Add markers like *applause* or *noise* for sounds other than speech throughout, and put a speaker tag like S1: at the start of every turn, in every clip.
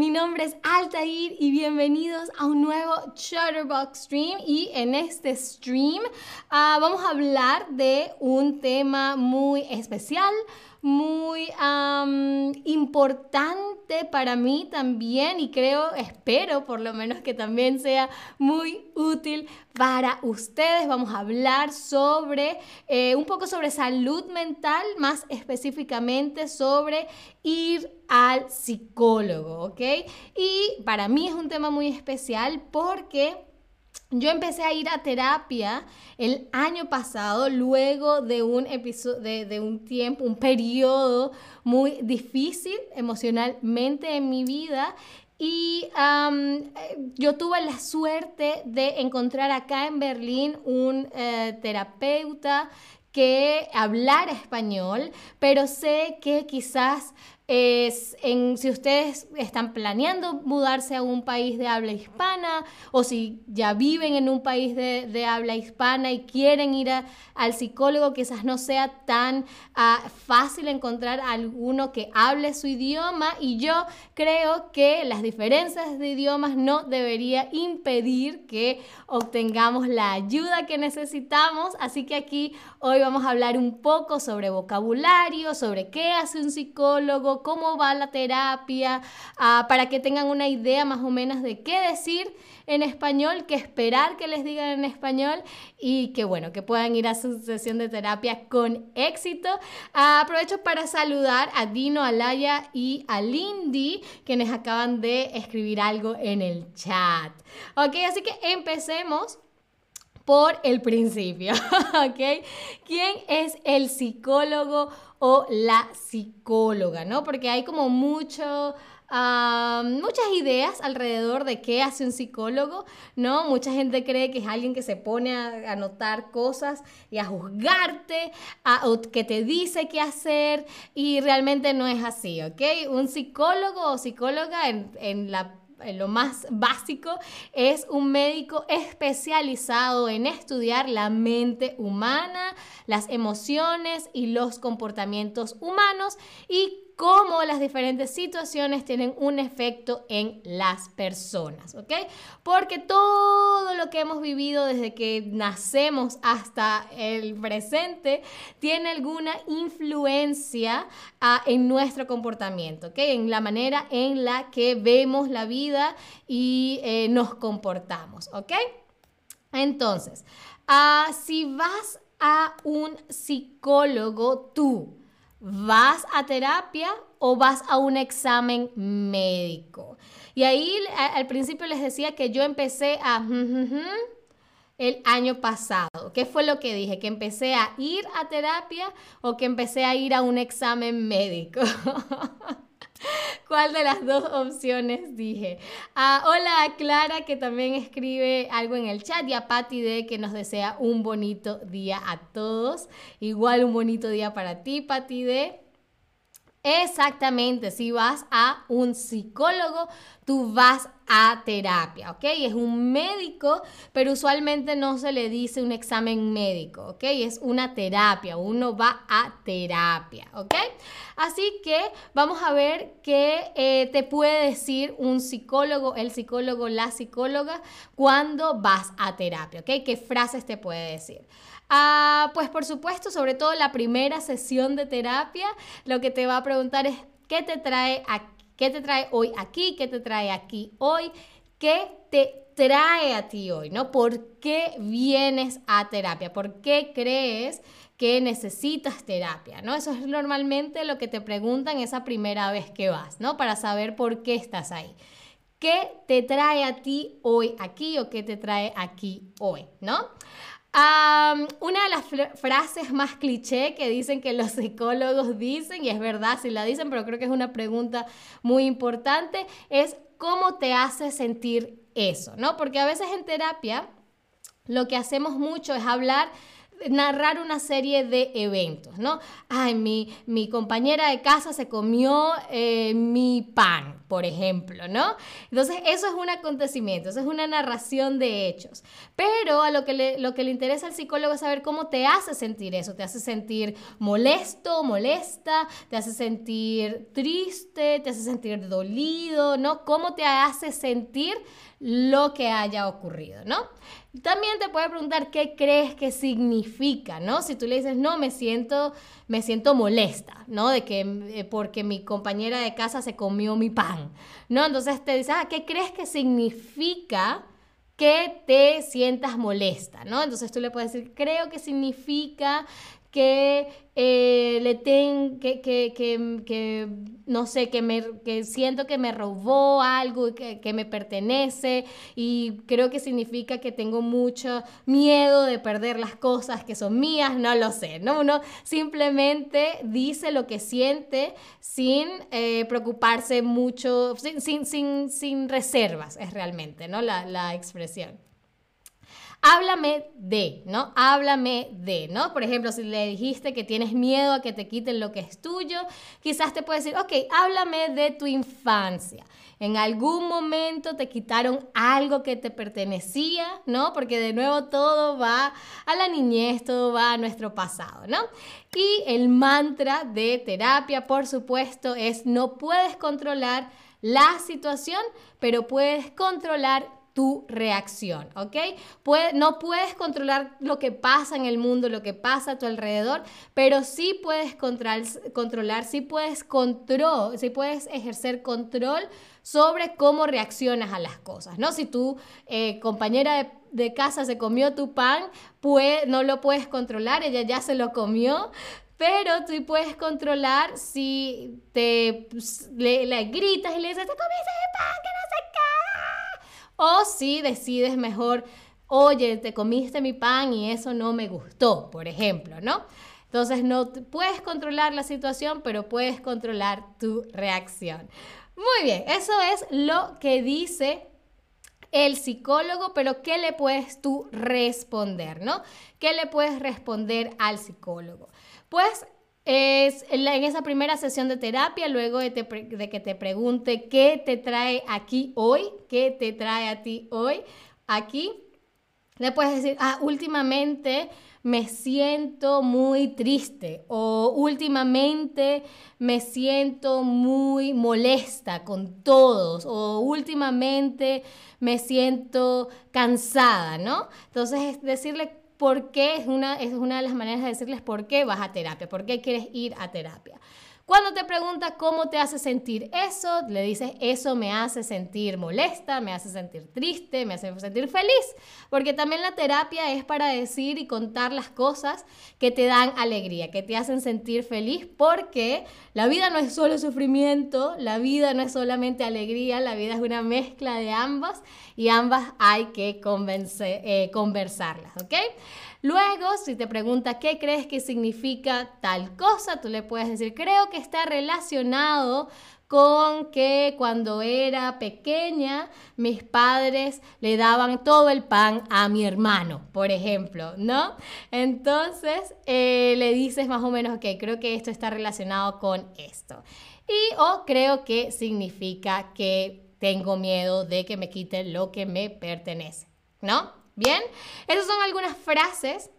S1: mi nombre es Altair y bienvenidos a un nuevo Shutterbox Stream. Y en este stream ah, vamos a hablar de un tema muy especial, muy importante para mí también y creo, espero por lo menos que también sea muy útil para ustedes. Vamos a hablar sobre eh, un poco sobre salud mental, más específicamente sobre ir al psicólogo, ¿ok? Y para mí es un tema muy especial porque yo empecé a ir a terapia el año pasado, luego de un episodio, de, un tiempo, un periodo muy difícil emocionalmente en mi vida. Y yo tuve la suerte de encontrar acá en Berlín un eh, terapeuta que hablara español, pero sé que quizás es en, si ustedes están planeando mudarse a un país de habla hispana o si ya viven en un país de, habla hispana y quieren ir al psicólogo, quizás no sea tan ah, fácil encontrar alguno que hable su idioma. Y yo creo que las diferencias de idiomas no debería impedir que obtengamos la ayuda que necesitamos, así que aquí hoy vamos a hablar un poco sobre vocabulario, sobre qué hace un psicólogo, cómo va la terapia, ah, para que tengan una idea más o menos de qué decir en español, qué esperar que les digan en español y que bueno, que puedan ir a su sesión de terapia con éxito. Ah, aprovecho para saludar a Dino, a Laya y a Lindy, quienes acaban de escribir algo en el chat. Ok, así que empecemos por el principio, *laughs* ¿ok? ¿Quién es el psicólogo o la psicóloga, ¿no? Porque hay como mucho... muchas ideas alrededor de qué hace un psicólogo, ¿no? Mucha gente cree que es alguien que se pone a anotar cosas y a juzgarte, o que te dice qué hacer, y realmente no es así, ¿ok? Un psicólogo o psicóloga en, en la lo más básico, es un médico especializado en estudiar la mente humana, las emociones y los comportamientos humanos y cómo las diferentes situaciones tienen un efecto en las personas, ¿ok? Porque todo lo que hemos vivido desde que nacemos hasta el presente tiene alguna influencia ah, en nuestro comportamiento, ¿ok? En la manera en la que vemos la vida y eh, nos comportamos, ¿ok? Entonces, ah, si vas a un psicólogo tú, ¿Vas a terapia o vas a un examen médico? Y ahí al principio les decía que yo empecé a... el año pasado. ¿Qué fue lo que dije? ¿Que empecé a ir a terapia o que empecé a ir a un examen médico? *laughs* ¿Cuál de las dos opciones dije? Ah, hola a Clara que también escribe algo en el chat y a Patti de que nos desea un bonito día a todos. Igual un bonito día para ti, Patti de. Exactamente, si vas a un psicólogo, tú vas a terapia, ¿ok? Es un médico, pero usualmente no se le dice un examen médico, ¿ok? Es una terapia, uno va a terapia, ¿ok? Así que vamos a ver qué eh, te puede decir un psicólogo, el psicólogo, la psicóloga, cuando vas a terapia, ¿ok? ¿Qué frases te puede decir? Ah, pues por supuesto, sobre todo la primera sesión de terapia, lo que te va a preguntar es qué te trae qué te trae hoy aquí, qué te trae aquí hoy, qué te trae a ti hoy, ¿no? ¿Por qué vienes a terapia? ¿Por qué crees que necesitas terapia, ¿no? Eso es normalmente lo que te preguntan esa primera vez que vas, ¿no? Para saber por qué estás ahí. ¿Qué te trae a ti hoy aquí o qué te trae aquí hoy, ¿no? Una de las frases más cliché que dicen que los psicólogos dicen, y es verdad si la dicen, pero creo que es una pregunta muy importante, es cómo te hace sentir eso, ¿no? Porque a veces en terapia lo que hacemos mucho es hablar narrar una serie de eventos, ¿no? Ay, mi, mi compañera de casa se comió eh, mi pan, por ejemplo, ¿no? Entonces, eso es un acontecimiento, eso es una narración de hechos. Pero a lo que le, lo que le interesa al psicólogo es saber cómo te hace sentir eso. Te hace sentir molesto, molesta, te hace sentir triste, te hace sentir dolido, ¿no? ¿Cómo te hace sentir lo que haya ocurrido, ¿no? También te puede preguntar qué crees que significa, ¿no? Si tú le dices, no, me siento, me siento molesta, ¿no? De que eh, porque mi compañera de casa se comió mi pan, ¿no? Entonces te dice, ah, ¿qué crees que significa que te sientas molesta, ¿no? Entonces tú le puedes decir, creo que significa que eh, le ten, que, que, que, no sé, que, me, que siento que me robó algo que, que me pertenece y creo que significa que tengo mucho miedo de perder las cosas que son mías, no lo sé, ¿no? Uno simplemente dice lo que siente sin eh, preocuparse mucho, sin, sin, sin, sin, reservas, es realmente, ¿no? La, la expresión háblame de, ¿no? Háblame de, ¿no? Por ejemplo, si le dijiste que tienes miedo a que te quiten lo que es tuyo, quizás te puede decir, ok, háblame de tu infancia. En algún momento te quitaron algo que te pertenecía, ¿no? Porque de nuevo todo va a la niñez, todo va a nuestro pasado, ¿no? Y el mantra de terapia, por supuesto, es no puedes controlar la situación, pero puedes controlar tu reacción, ¿ok? no puedes controlar lo que pasa en el mundo, lo que pasa a tu alrededor, pero sí puedes controlar, controlar sí puedes control, sí puedes ejercer control sobre cómo reaccionas a las cosas, ¿no? Si tu eh, compañera de, casa se comió tu pan, no lo puedes controlar, ella ya se lo comió, pero tú puedes controlar si te le, gritas y le dices, te comiste mi pan, que no sé o si decides mejor, oye, te comiste mi pan y eso no me gustó, por ejemplo, ¿no? Entonces no puedes controlar la situación, pero puedes controlar tu reacción. Muy bien, eso es lo que dice el psicólogo, pero ¿qué le puedes tú responder, no? ¿Qué le puedes responder al psicólogo? Pues es en, esa primera sesión de terapia, luego de, que te pregunte qué te trae aquí hoy, qué te trae a ti hoy, aquí, le puedes decir, ah, últimamente me siento muy triste o últimamente me siento muy molesta con todos o últimamente me siento cansada, ¿no? Entonces, decirle por qué es una, es una de las maneras de decirles por qué vas a terapia, por qué quieres ir a terapia. Cuando te pregunta cómo te hace sentir eso, le dices, eso me hace sentir molesta, me hace sentir triste, me hace sentir feliz, porque también la terapia es para decir y contar las cosas que te dan alegría, que te hacen sentir feliz, porque la vida no es solo sufrimiento, la vida no es solamente alegría, la vida es una mezcla de ambas y ambas hay que eh, conversarlas, ¿ok? Luego, si te pregunta qué crees que significa tal cosa, tú le puedes decir, creo que está relacionado con que cuando era pequeña mis padres le daban todo el pan a mi hermano, por ejemplo, ¿no? Entonces eh, le dices más o menos, ok, creo que esto está relacionado con esto. Y o creo que significa que tengo miedo de que me quiten lo que me pertenece, ¿no? Bien, esas son algunas frases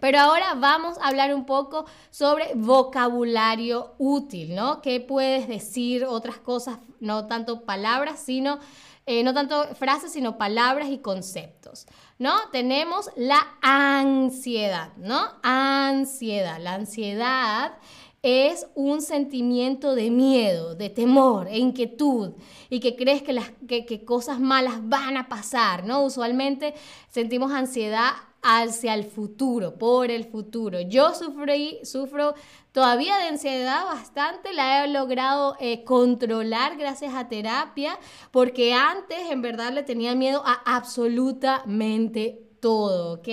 S1: pero ahora vamos a hablar un poco sobre vocabulario útil, ¿no? ¿Qué puedes decir? Otras cosas, no tanto palabras, sino, eh, no tanto frases, sino palabras y conceptos, ¿no? Tenemos la ansiedad, ¿no? Ansiedad. La ansiedad es un sentimiento de miedo, de temor e inquietud y que crees que, las, que, cosas malas van a pasar, ¿no? Usualmente sentimos ansiedad hacia el futuro, por el futuro. Yo sufro todavía de ansiedad bastante, la he logrado eh, controlar gracias a terapia, porque antes en verdad le tenía miedo a absolutamente todo, ¿ok?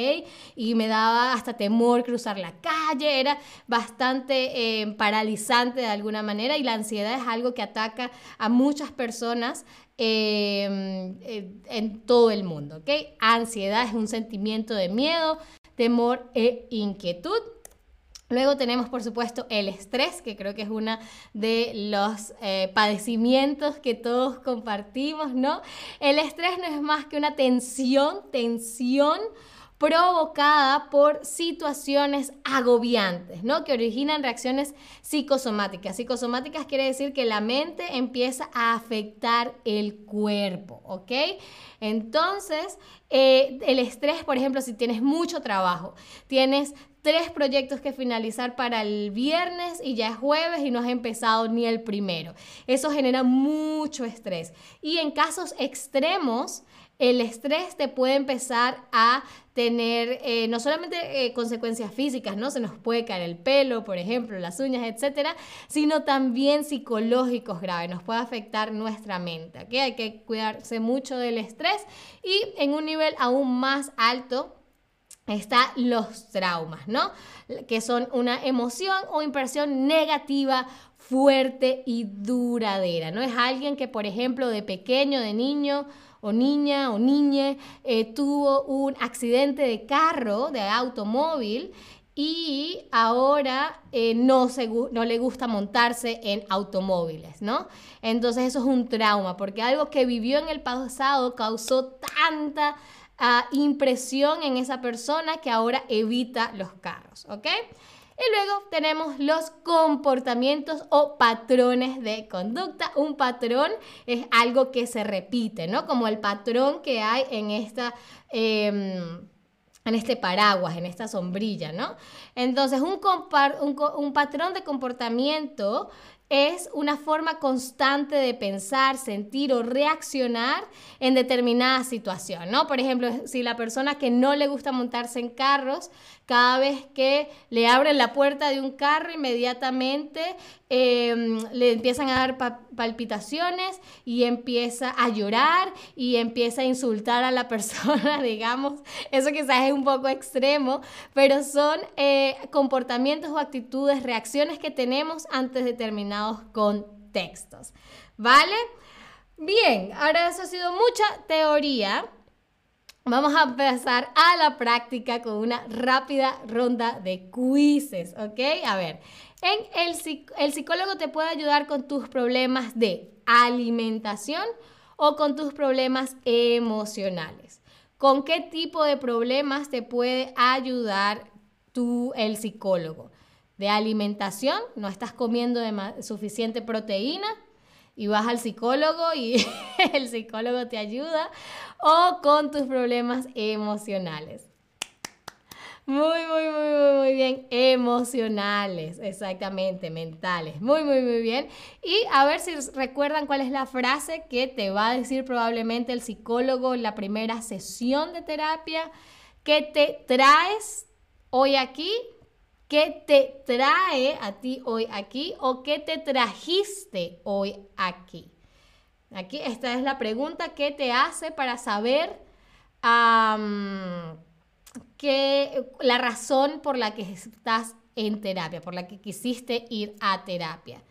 S1: Y me daba hasta temor cruzar la calle, era bastante eh, paralizante de alguna manera y la ansiedad es algo que ataca a muchas personas em, en todo el mundo, ¿ok? Ansiedad es un sentimiento de miedo, temor e inquietud. Luego tenemos, por supuesto, el estrés, que creo que es uno de los eh, padecimientos que todos compartimos, ¿no? El estrés no es más que una tensión, tensión provocada por situaciones agobiantes, ¿no? Que originan reacciones psicosomáticas. Psicosomáticas quiere decir que la mente empieza a afectar el cuerpo, ¿ok? Entonces, eh, el estrés, por ejemplo, si tienes mucho trabajo, tienes tres proyectos que finalizar para el viernes y ya es jueves y no has empezado ni el primero. Eso genera mucho estrés. Y en casos extremos, el estrés te puede empezar a tener eh, no solamente eh, consecuencias físicas, ¿no? Se nos puede caer el pelo, por ejemplo, las uñas, etcétera, sino también psicológicos graves, nos puede afectar nuestra mente, ¿ok? Hay que cuidarse mucho del estrés y en un nivel aún más alto está los traumas, ¿no? Que son una emoción o impresión negativa fuerte y duradera, ¿no? Es alguien que, por ejemplo, de pequeño, de niño, o niña o niñe eh, tuvo un accidente de carro, de automóvil, y ahora eh, no, no le gusta montarse en automóviles, ¿no? Entonces eso es un trauma, porque algo que vivió en el pasado causó tanta impresión en esa persona que ahora evita los carros, ¿ok? Y luego tenemos los comportamientos o patrones de conducta. Un patrón es algo que se repite, ¿no? Como el patrón que hay en esta... Em, en este paraguas, en esta sombrilla, ¿no? Entonces, un, un, patrón de comportamiento es una forma constante de pensar, sentir o reaccionar en determinada situación, ¿no? Por ejemplo, si la persona que no le gusta montarse en carros, cada vez que le abren la puerta de un carro, inmediatamente em, le empiezan a dar palpitaciones y empieza a llorar y empieza a insultar a la persona, *laughs* digamos. Eso quizás es un poco extremo, pero son eh, comportamientos o actitudes, reacciones que tenemos ante determinados contextos. ¿Vale? Bien, ahora eso ha sido mucha teoría. Vamos a empezar a la práctica con una rápida ronda de quizzes, ¿ok? A ver, el psicólogo te puede ayudar con tus problemas de alimentación o con tus problemas emocionales. ¿Con qué tipo de problemas te puede ayudar tú, el psicólogo? ¿De alimentación? ¿No estás comiendo suficiente proteína? Y vas al psicólogo y *laughs* el psicólogo te ayuda o con tus problemas emocionales. Muy, muy, muy, muy, muy bien. Emocionales, exactamente, mentales. Muy, muy, muy bien. Y a ver si recuerdan cuál es la frase que te va a decir probablemente el psicólogo en la primera sesión de terapia. ¿Qué te traes hoy aquí? ¿Qué te trae a ti hoy aquí o qué te trajiste hoy aquí? Aquí esta es la pregunta que te hace para saber la razón por la que estás en terapia, por la que quisiste ir a terapia.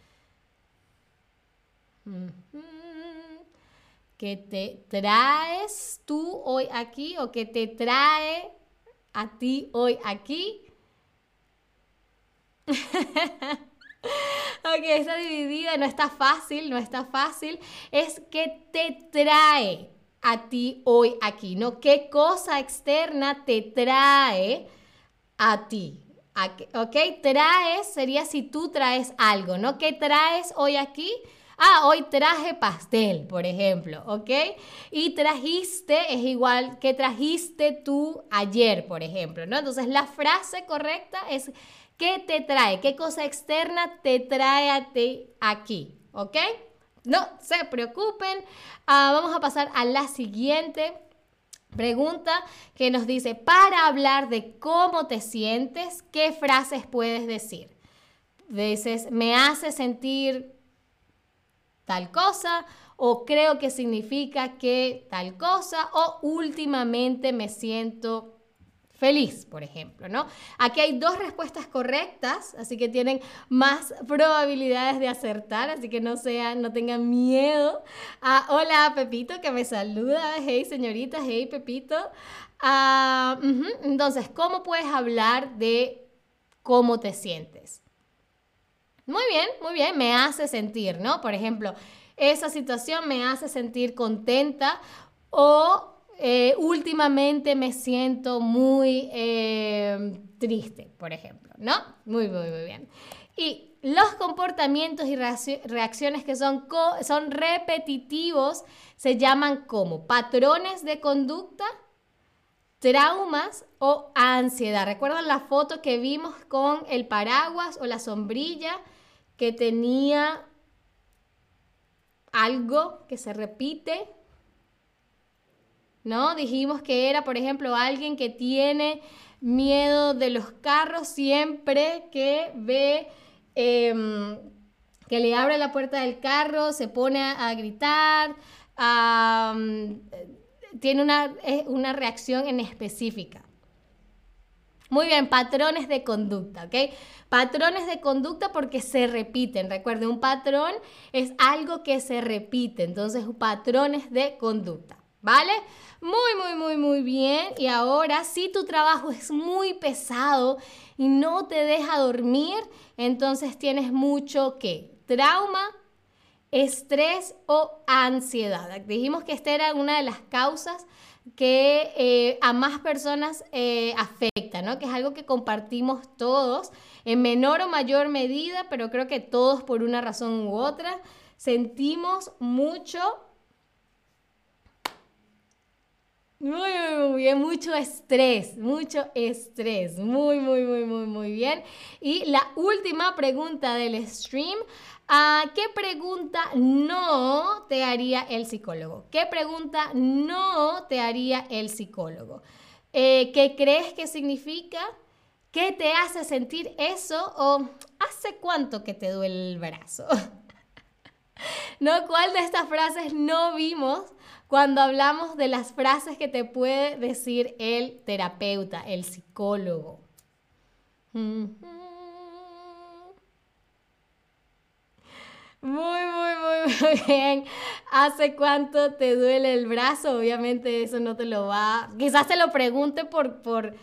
S1: ¿Qué te traes tú hoy aquí o qué te trae a ti hoy aquí? *laughs* ok, está dividida, no está fácil, no está fácil. Es que te trae a ti hoy aquí, ¿no? ¿Qué cosa externa te trae a ti? ¿Ok? Traes sería si tú traes algo, ¿no? ¿Qué traes hoy aquí? Ah, hoy traje pastel, por ejemplo, ¿ok? Y trajiste es igual que trajiste tú ayer, por ejemplo, ¿no? Entonces la frase correcta es ¿Qué te trae? ¿Qué cosa externa te trae a ti aquí? ¿Ok? No se preocupen. Ah, vamos a pasar a la siguiente pregunta que nos dice, para hablar de cómo te sientes, ¿qué frases puedes decir? Dices, me hace sentir tal cosa o creo que significa que tal cosa o últimamente me siento feliz, por ejemplo, ¿no? Aquí hay dos respuestas correctas, así que tienen más probabilidades de acertar, así que no sean, no tengan miedo. Ah, hola Pepito que me saluda, hey señorita, hey Pepito. Ah, Entonces, ¿cómo puedes hablar de cómo te sientes? Muy bien, muy bien, me hace sentir, ¿no? Por ejemplo, esa situación me hace sentir contenta o eh, últimamente me siento muy eh, triste, por ejemplo, ¿no? Muy, muy, muy bien. Y los comportamientos y reacciones que son, son repetitivos se llaman como patrones de conducta, traumas o ansiedad. ¿Recuerdan la foto que vimos con el paraguas o la sombrilla que tenía algo que se repite? ¿No? Dijimos que era, por ejemplo, alguien que tiene miedo de los carros siempre que ve em, que le abre la puerta del carro, se pone a, gritar, tiene una, una reacción en específica. Muy bien, patrones de conducta, ¿ok? Patrones de conducta porque se repiten. Recuerde, un patrón es algo que se repite, entonces patrones de conducta, ¿vale? Muy, muy, muy, muy bien. Y ahora, si tu trabajo es muy pesado y no te deja dormir, entonces tienes mucho que trauma, estrés o ansiedad. Dijimos que esta era una de las causas que eh, a más personas eh, afecta, ¿no? Que es algo que compartimos todos en menor o mayor medida, pero creo que todos por una razón u otra sentimos mucho muy, muy, bien, mucho estrés, mucho estrés, muy, muy, muy, muy, muy bien. Y la última pregunta del stream, ¿a ¿qué pregunta no te haría el psicólogo? ¿Qué pregunta no te haría el psicólogo? Eh, ¿Qué crees que significa? ¿Qué te hace sentir eso? ¿O hace cuánto que te duele el brazo? *laughs* ¿No? ¿Cuál de estas frases no vimos cuando hablamos de las frases que te puede decir el terapeuta, el psicólogo. Muy, muy, muy, muy bien. ¿Hace cuánto te duele el brazo? Obviamente eso no te lo va... Quizás te lo pregunte por, por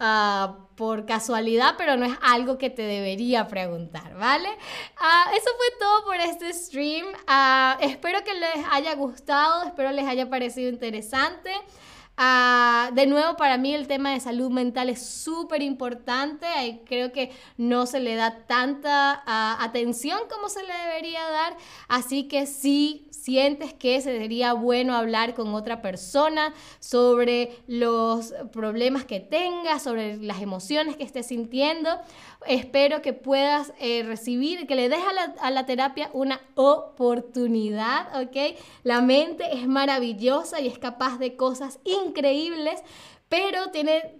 S1: Ah, por casualidad, pero no es algo que te debería preguntar, ¿vale? Ah, eso fue todo por este stream. Ah, espero que les haya gustado, espero les haya parecido interesante. De nuevo, para mí el tema de salud mental es súper importante. Creo que no se le da tanta atención como se le debería dar. Así que sí, sientes que sería bueno hablar con otra persona sobre los problemas que tengas, sobre las emociones que estés sintiendo. Espero que puedas eh, recibir, que le des a la, a la terapia una oportunidad, ¿ok? La mente es maravillosa y es capaz de cosas increíbles, pero tiene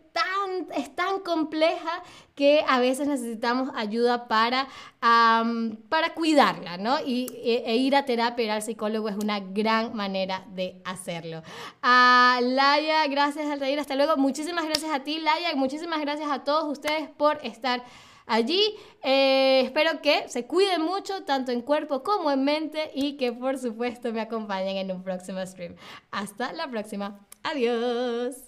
S1: es tan compleja que a veces necesitamos ayuda para, para cuidarla, ¿no? Y, e, e, ir a terapia, ir al psicólogo es una gran manera de hacerlo. A Laia, gracias Altair, hasta luego. Muchísimas gracias a ti, Laia, y muchísimas gracias a todos ustedes por estar allí. Eh, espero que se cuiden mucho, tanto en cuerpo como en mente, y que por supuesto me acompañen en un próximo stream. Hasta la próxima. Adiós.